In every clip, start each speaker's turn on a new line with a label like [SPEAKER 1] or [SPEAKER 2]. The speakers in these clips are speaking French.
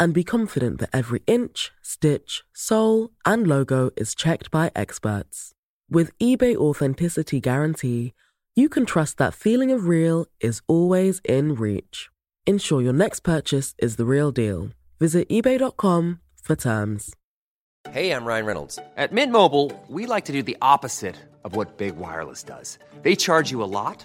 [SPEAKER 1] and be confident that every inch, stitch, sole, and logo is checked by experts. With eBay Authenticity Guarantee, you can trust that feeling of real is always in reach. Ensure your next purchase is the real deal. Visit eBay.com for terms.
[SPEAKER 2] Hey, I'm Ryan Reynolds. At Mint Mobile, we like to do the opposite of what Big Wireless does. They charge you a lot,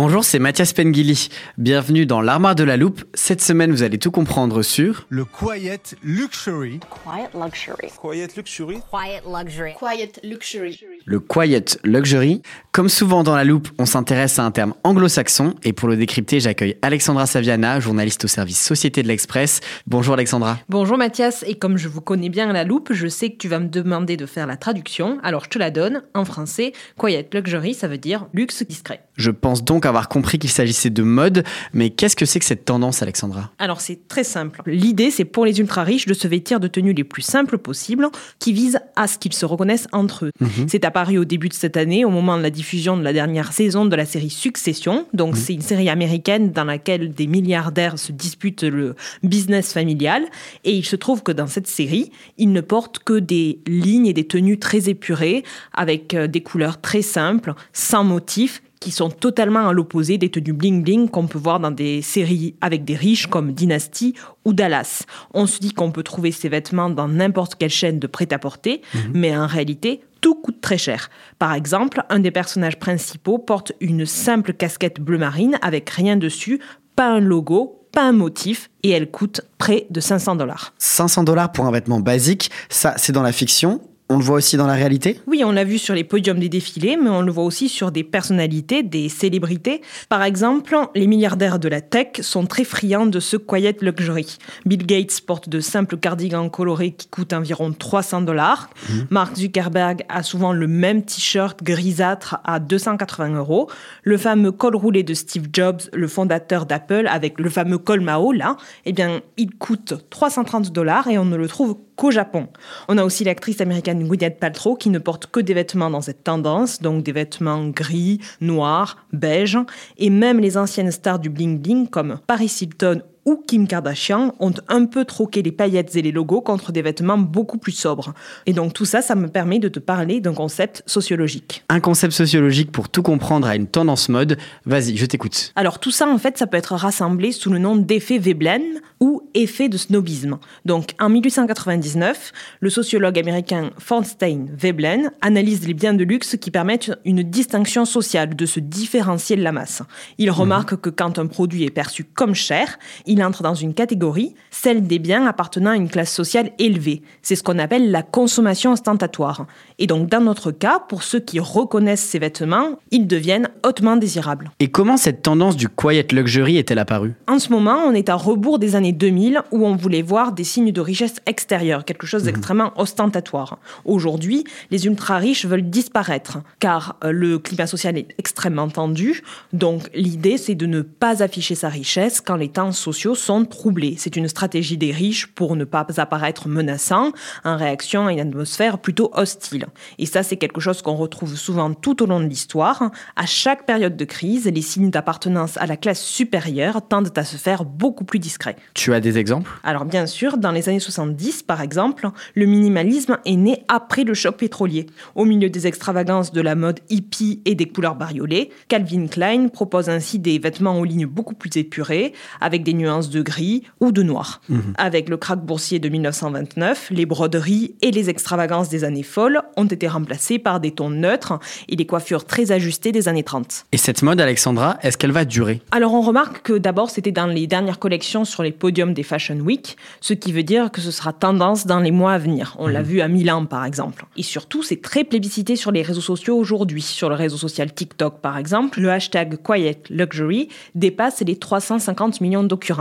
[SPEAKER 3] Bonjour, c'est Mathias Pengili. Bienvenue dans l'Armoire de la Loupe. Cette semaine, vous allez tout comprendre sur
[SPEAKER 4] le Quiet Luxury.
[SPEAKER 5] Quiet luxury.
[SPEAKER 6] Quiet luxury.
[SPEAKER 5] Quiet luxury.
[SPEAKER 7] Quiet luxury.
[SPEAKER 3] Le Quiet Luxury. Comme souvent dans la loupe, on s'intéresse à un terme anglo-saxon et pour le décrypter, j'accueille Alexandra Saviana, journaliste au service Société de l'Express. Bonjour Alexandra.
[SPEAKER 7] Bonjour Mathias, et comme je vous connais bien à la loupe, je sais que tu vas me demander de faire la traduction, alors je te la donne en français. Quiet Luxury, ça veut dire luxe discret.
[SPEAKER 3] Je pense donc avoir compris qu'il s'agissait de mode, mais qu'est-ce que c'est que cette tendance Alexandra?
[SPEAKER 7] Alors c'est très simple. L'idée c'est pour les ultra riches de se vêtir de tenues les plus simples possibles, qui visent à ce qu'ils se reconnaissent entre eux. C'est apparu au début de cette année, au moment de la diffusion de la dernière saison de la série Succession. Donc c'est une série américaine dans laquelle des milliardaires se disputent le business familial. Et il se trouve que dans cette série, ils ne portent que des lignes et des tenues très épurées, avec euh, des couleurs très simples, sans motifs qui sont totalement à l'opposé des tenues bling-bling qu'on peut voir dans des séries avec des riches comme Dynasty ou Dallas. On se dit qu'on peut trouver ces vêtements dans n'importe quelle chaîne de prêt-à-porter, mais en réalité, tout coûte très cher. Par exemple, un des personnages principaux porte une simple casquette bleu marine avec rien dessus, pas un logo, pas un motif, et elle coûte près de 500 dollars.
[SPEAKER 3] 500 dollars pour un vêtement basique, ça c'est dans la fiction. On le voit aussi dans la réalité
[SPEAKER 7] Oui, on l'a vu sur les podiums des défilés, mais on le voit aussi sur des personnalités, des célébrités. Par exemple, les milliardaires de la tech sont très friands de ce quiet luxury. Bill Gates porte de simples cardigans colorés qui coûtent environ 300 dollars. Mark Zuckerberg a souvent le même t-shirt grisâtre à 280 euros. Le fameux col roulé de Steve Jobs, le fondateur d'Apple, avec le fameux col Mao, là, eh bien, il coûte 330 dollars et on ne le trouve qu'au Japon. On a aussi l'actrice américaine Gwyneth Paltrow qui ne porte que des vêtements dans cette tendance, donc des vêtements gris, noirs, beige, et même les anciennes stars du bling bling comme Paris Hilton ou Kim Kardashian ont un peu troqué les paillettes et les logos contre des vêtements beaucoup plus sobres. Et donc tout ça, ça me permet de te parler d'un concept sociologique.
[SPEAKER 3] Un concept sociologique pour tout comprendre à une tendance mode. Vas-y, je t'écoute.
[SPEAKER 7] Alors tout ça, en fait, ça peut être rassemblé sous le nom d'effet Veblen ou effet de snobisme. Donc en 1899, le sociologue américain Thorstein Veblen analyse les biens de luxe qui permettent une distinction sociale, de se différencier de la masse. Il remarque que quand un produit est perçu comme cher, il entre dans une catégorie, celle des biens appartenant à une classe sociale élevée. C'est ce qu'on appelle la consommation ostentatoire. Et donc dans notre cas, pour ceux qui reconnaissent ces vêtements, ils deviennent hautement désirables.
[SPEAKER 3] Et comment cette tendance du quiet luxury est-elle apparue?
[SPEAKER 7] En ce moment, on est à rebours des années 2000 où on voulait voir des signes de richesse extérieure, quelque chose d'extrêmement ostentatoire. Aujourd'hui, les ultra-riches veulent disparaître car euh, le climat social est extrêmement tendu. Donc l'idée, c'est de ne pas afficher sa richesse quand les temps sociaux sont troublés. C'est une stratégie des riches pour ne pas apparaître menaçant en réaction à une atmosphère plutôt hostile. Et ça, c'est quelque chose qu'on retrouve souvent tout au long de l'histoire. À chaque période de crise, les signes d'appartenance à la classe supérieure tendent à se faire beaucoup plus discrets.
[SPEAKER 3] Tu as des exemples?
[SPEAKER 7] Alors bien sûr, dans les années 70 par exemple, le minimalisme est né après le choc pétrolier. Au milieu des extravagances de la mode hippie et des couleurs bariolées, Calvin Klein propose ainsi des vêtements aux lignes beaucoup plus épurées, avec des nuances nuances de gris ou de noir. Avec le krach boursier de 1929, les broderies et les extravagances des années folles ont été remplacées par des tons neutres et des coiffures très ajustées des années 30.
[SPEAKER 3] Et cette mode, Alexandra, est-ce qu'elle va durer?
[SPEAKER 7] Alors on remarque que d'abord c'était dans les dernières collections sur les podiums des Fashion Week, ce qui veut dire que ce sera tendance dans les mois à venir. On l'a vu à Milan par exemple. Et surtout c'est très plébiscité sur les réseaux sociaux aujourd'hui. Sur le réseau social TikTok par exemple, le hashtag Quiet Luxury dépasse les 350 millions d'occurrences.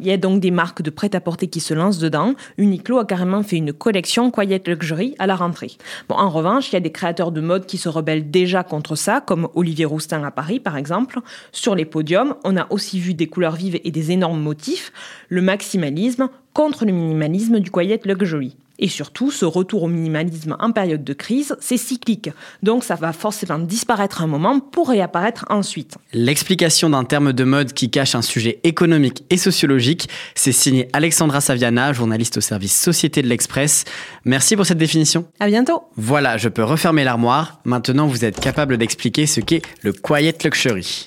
[SPEAKER 7] Il y a donc des marques de prêt-à-porter qui se lancent dedans. Uniqlo a carrément fait une collection Quiet Luxury à la rentrée. Bon, en revanche, il y a des créateurs de mode qui se rebellent déjà contre ça, comme Olivier Roustin à Paris par exemple. Sur les podiums, on a aussi vu des couleurs vives et des énormes motifs, le maximalisme contre le minimalisme du Quiet Luxury. Et surtout, ce retour au minimalisme en période de crise, c'est cyclique. Donc ça va forcément disparaître un moment pour réapparaître ensuite.
[SPEAKER 3] L'explication d'un terme de mode qui cache un sujet économique et sociologique, c'est signé Alexandra Saviana, journaliste au service Société de l'Express. Merci pour cette définition.
[SPEAKER 7] À bientôt
[SPEAKER 3] Voilà, je peux refermer l'armoire. Maintenant, vous êtes capable d'expliquer ce qu'est le Quiet Luxury.